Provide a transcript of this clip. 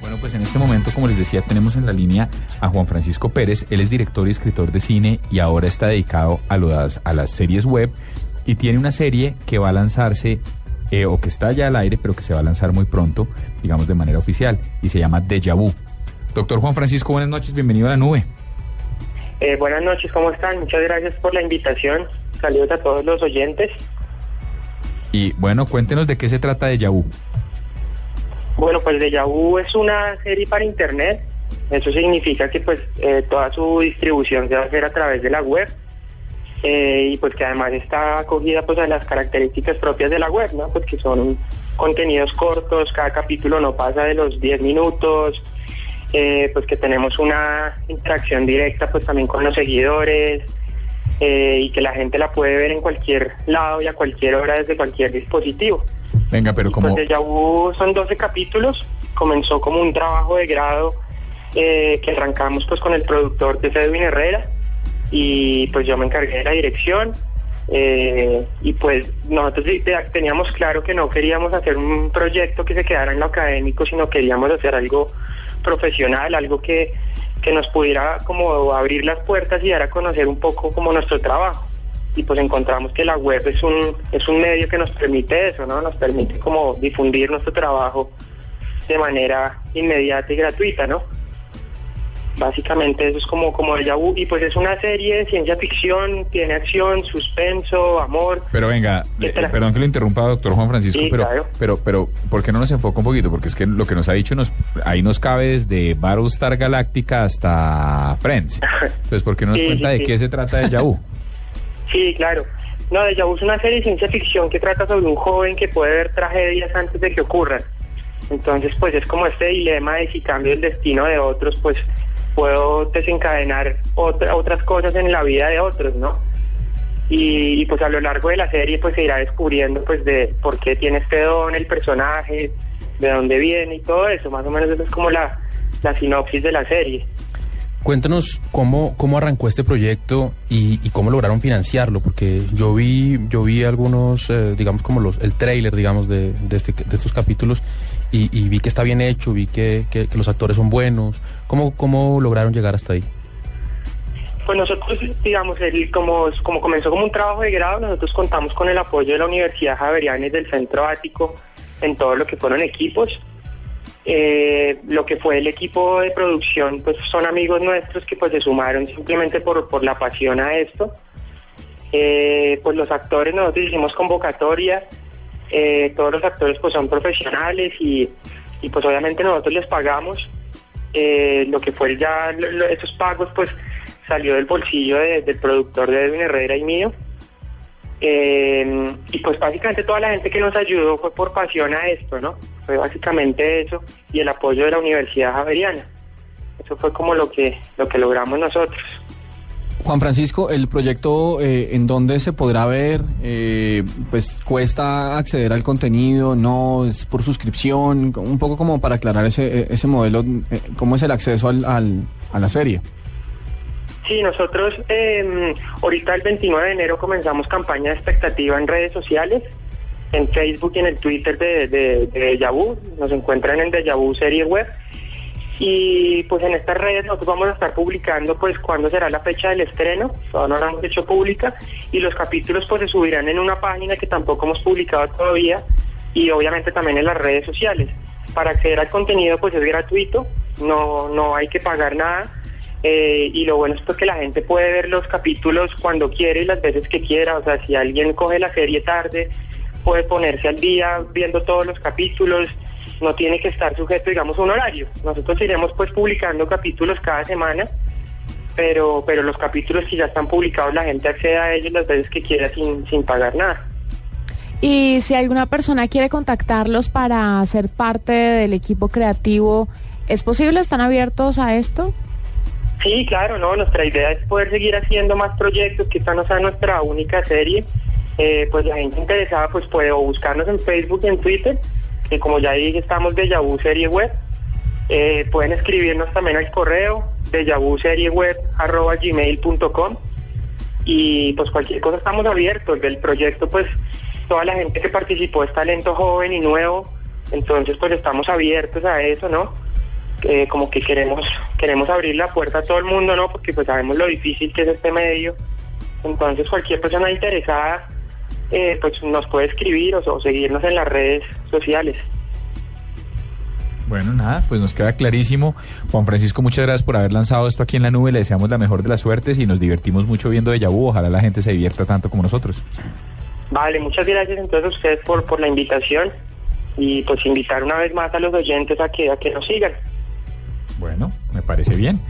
Bueno, pues en este momento, como les decía, tenemos en la línea a Juan Francisco Pérez. Él es director y escritor de cine y ahora está dedicado a, las, a las series web y tiene una serie que va a lanzarse eh, o que está ya al aire, pero que se va a lanzar muy pronto, digamos de manera oficial, y se llama Deja Vu. Doctor Juan Francisco, buenas noches, bienvenido a la nube. Eh, buenas noches, ¿cómo están? Muchas gracias por la invitación. Saludos a todos los oyentes. Y bueno, cuéntenos de qué se trata Deja Vu. Bueno, pues Deja Vu es una serie para internet. Eso significa que pues eh, toda su distribución se va a hacer a través de la web. Eh, y pues que además está acogida pues a las características propias de la web, ¿no? Pues que son contenidos cortos, cada capítulo no pasa de los 10 minutos, eh, pues que tenemos una interacción directa pues también con los seguidores y que la gente la puede ver en cualquier lado y a cualquier hora desde cualquier dispositivo. Venga, pero como... Pues son 12 capítulos, comenzó como un trabajo de grado eh, que arrancamos pues con el productor de Edwin Herrera. Y pues yo me encargué de la dirección. Eh, y pues nosotros teníamos claro que no queríamos hacer un proyecto que se quedara en lo académico, sino queríamos hacer algo profesional, algo que, que nos pudiera como abrir las puertas y dar a conocer un poco como nuestro trabajo y pues encontramos que la web es un, es un medio que nos permite eso, ¿no? Nos permite como difundir nuestro trabajo de manera inmediata y gratuita, ¿no? Básicamente eso es como, como el Yahoo y pues es una serie de ciencia ficción, tiene acción, suspenso, amor. Pero venga, perdón que lo interrumpa, doctor Juan Francisco, pero, pero, pero, ¿por qué no nos enfoca un poquito? Porque es que lo que nos ha dicho nos, ahí nos cabe desde Battlestar Galáctica hasta Friends. Entonces, ¿por qué no nos cuenta de qué se trata de Yahoo? Sí, claro. No, de Vu es una serie de ciencia ficción que trata sobre un joven que puede ver tragedias antes de que ocurran. Entonces, pues es como este dilema de si cambio el destino de otros, pues puedo desencadenar otra, otras cosas en la vida de otros, ¿no? Y, pues a lo largo de la serie pues se irá descubriendo pues de por qué tiene este don el personaje, de dónde viene y todo eso. Más o menos eso es como la sinopsis de la serie. Cuéntanos cómo, cómo arrancó este proyecto y, cómo lograron financiarlo, porque yo vi, yo vi algunos, eh, digamos, como los, el trailer, digamos, de, de, este, de estos capítulos y, vi que está bien hecho, vi que, que, los actores son buenos. ¿Cómo, ¿Cómo lograron llegar hasta ahí? Pues nosotros, digamos, el, como, como comenzó como un trabajo de grado, nosotros contamos con el apoyo de la Universidad Javeriana y del Centro Ático en todo lo que fueron equipos eh, lo que fue el equipo de producción, pues son amigos nuestros que pues se sumaron simplemente por, por la pasión a esto. Eh, pues los actores, nosotros hicimos convocatoria, eh, todos los actores pues son profesionales y, pues obviamente nosotros les pagamos. lo que fue ya esos pagos pues salió del bolsillo del productor de Edwin Herrera y mío. Eh, y pues básicamente toda la gente que nos ayudó fue por pasión a esto, ¿no? Fue básicamente eso y el apoyo de la Universidad Javeriana. Eso fue como lo que, lo que logramos nosotros. Juan Francisco, el proyecto eh, en dónde se podrá ver, eh, pues cuesta acceder al contenido, no es por suscripción, un poco como para aclarar ese, ese modelo, eh, cómo es el acceso al, al, a la serie. Sí, nosotros eh, ahorita el 29 de enero comenzamos campaña de expectativa en redes sociales, en Facebook y en el Twitter de, de, de Nos encuentran en Dejavu Serie Web. Y pues en estas redes nosotros vamos a estar publicando pues cuándo será la fecha del estreno, todavía no lo hemos hecho pública, y los capítulos pues se subirán en una página que tampoco hemos publicado todavía. Y obviamente también en las redes sociales. Para acceder al contenido pues es gratuito, no, no hay que pagar nada eh, y lo bueno es que la gente puede ver los capítulos cuando quiere y las veces que quiera. O sea, si alguien coge la serie tarde, puede ponerse al día viendo todos los capítulos. No tiene que estar sujeto, digamos, a un horario. Nosotros iremos pues publicando capítulos cada semana, pero, pero los capítulos que ya están publicados, la gente accede a ellos las veces que quiera sin, sin pagar nada. Y si alguna persona quiere contactarlos para ser parte del equipo creativo, ¿es posible? ¿Están abiertos a esto? Sí, claro, no, nuestra idea es poder seguir haciendo más proyectos, que esta no sea nuestra única serie. Eh, pues la gente interesada pues puede buscarnos en Facebook y en Twitter, que como ya dije estamos de Yahoo Serie Web. Eh, pueden escribirnos también al correo de gmail.com y pues cualquier cosa estamos abiertos del proyecto pues toda la gente que participó es talento joven y nuevo entonces pues estamos abiertos a eso no eh, como que queremos queremos abrir la puerta a todo el mundo, ¿no? Porque pues sabemos lo difícil que es este medio. Entonces cualquier persona interesada eh, pues nos puede escribir o, o seguirnos en las redes sociales. Bueno, nada, pues nos queda clarísimo. Juan Francisco, muchas gracias por haber lanzado esto aquí en la nube. Le deseamos la mejor de las suertes y nos divertimos mucho viendo de Vu. Ojalá la gente se divierta tanto como nosotros. Vale, muchas gracias entonces a ustedes por, por la invitación y pues invitar una vez más a los oyentes a que, a que nos sigan. Bueno, me parece bien.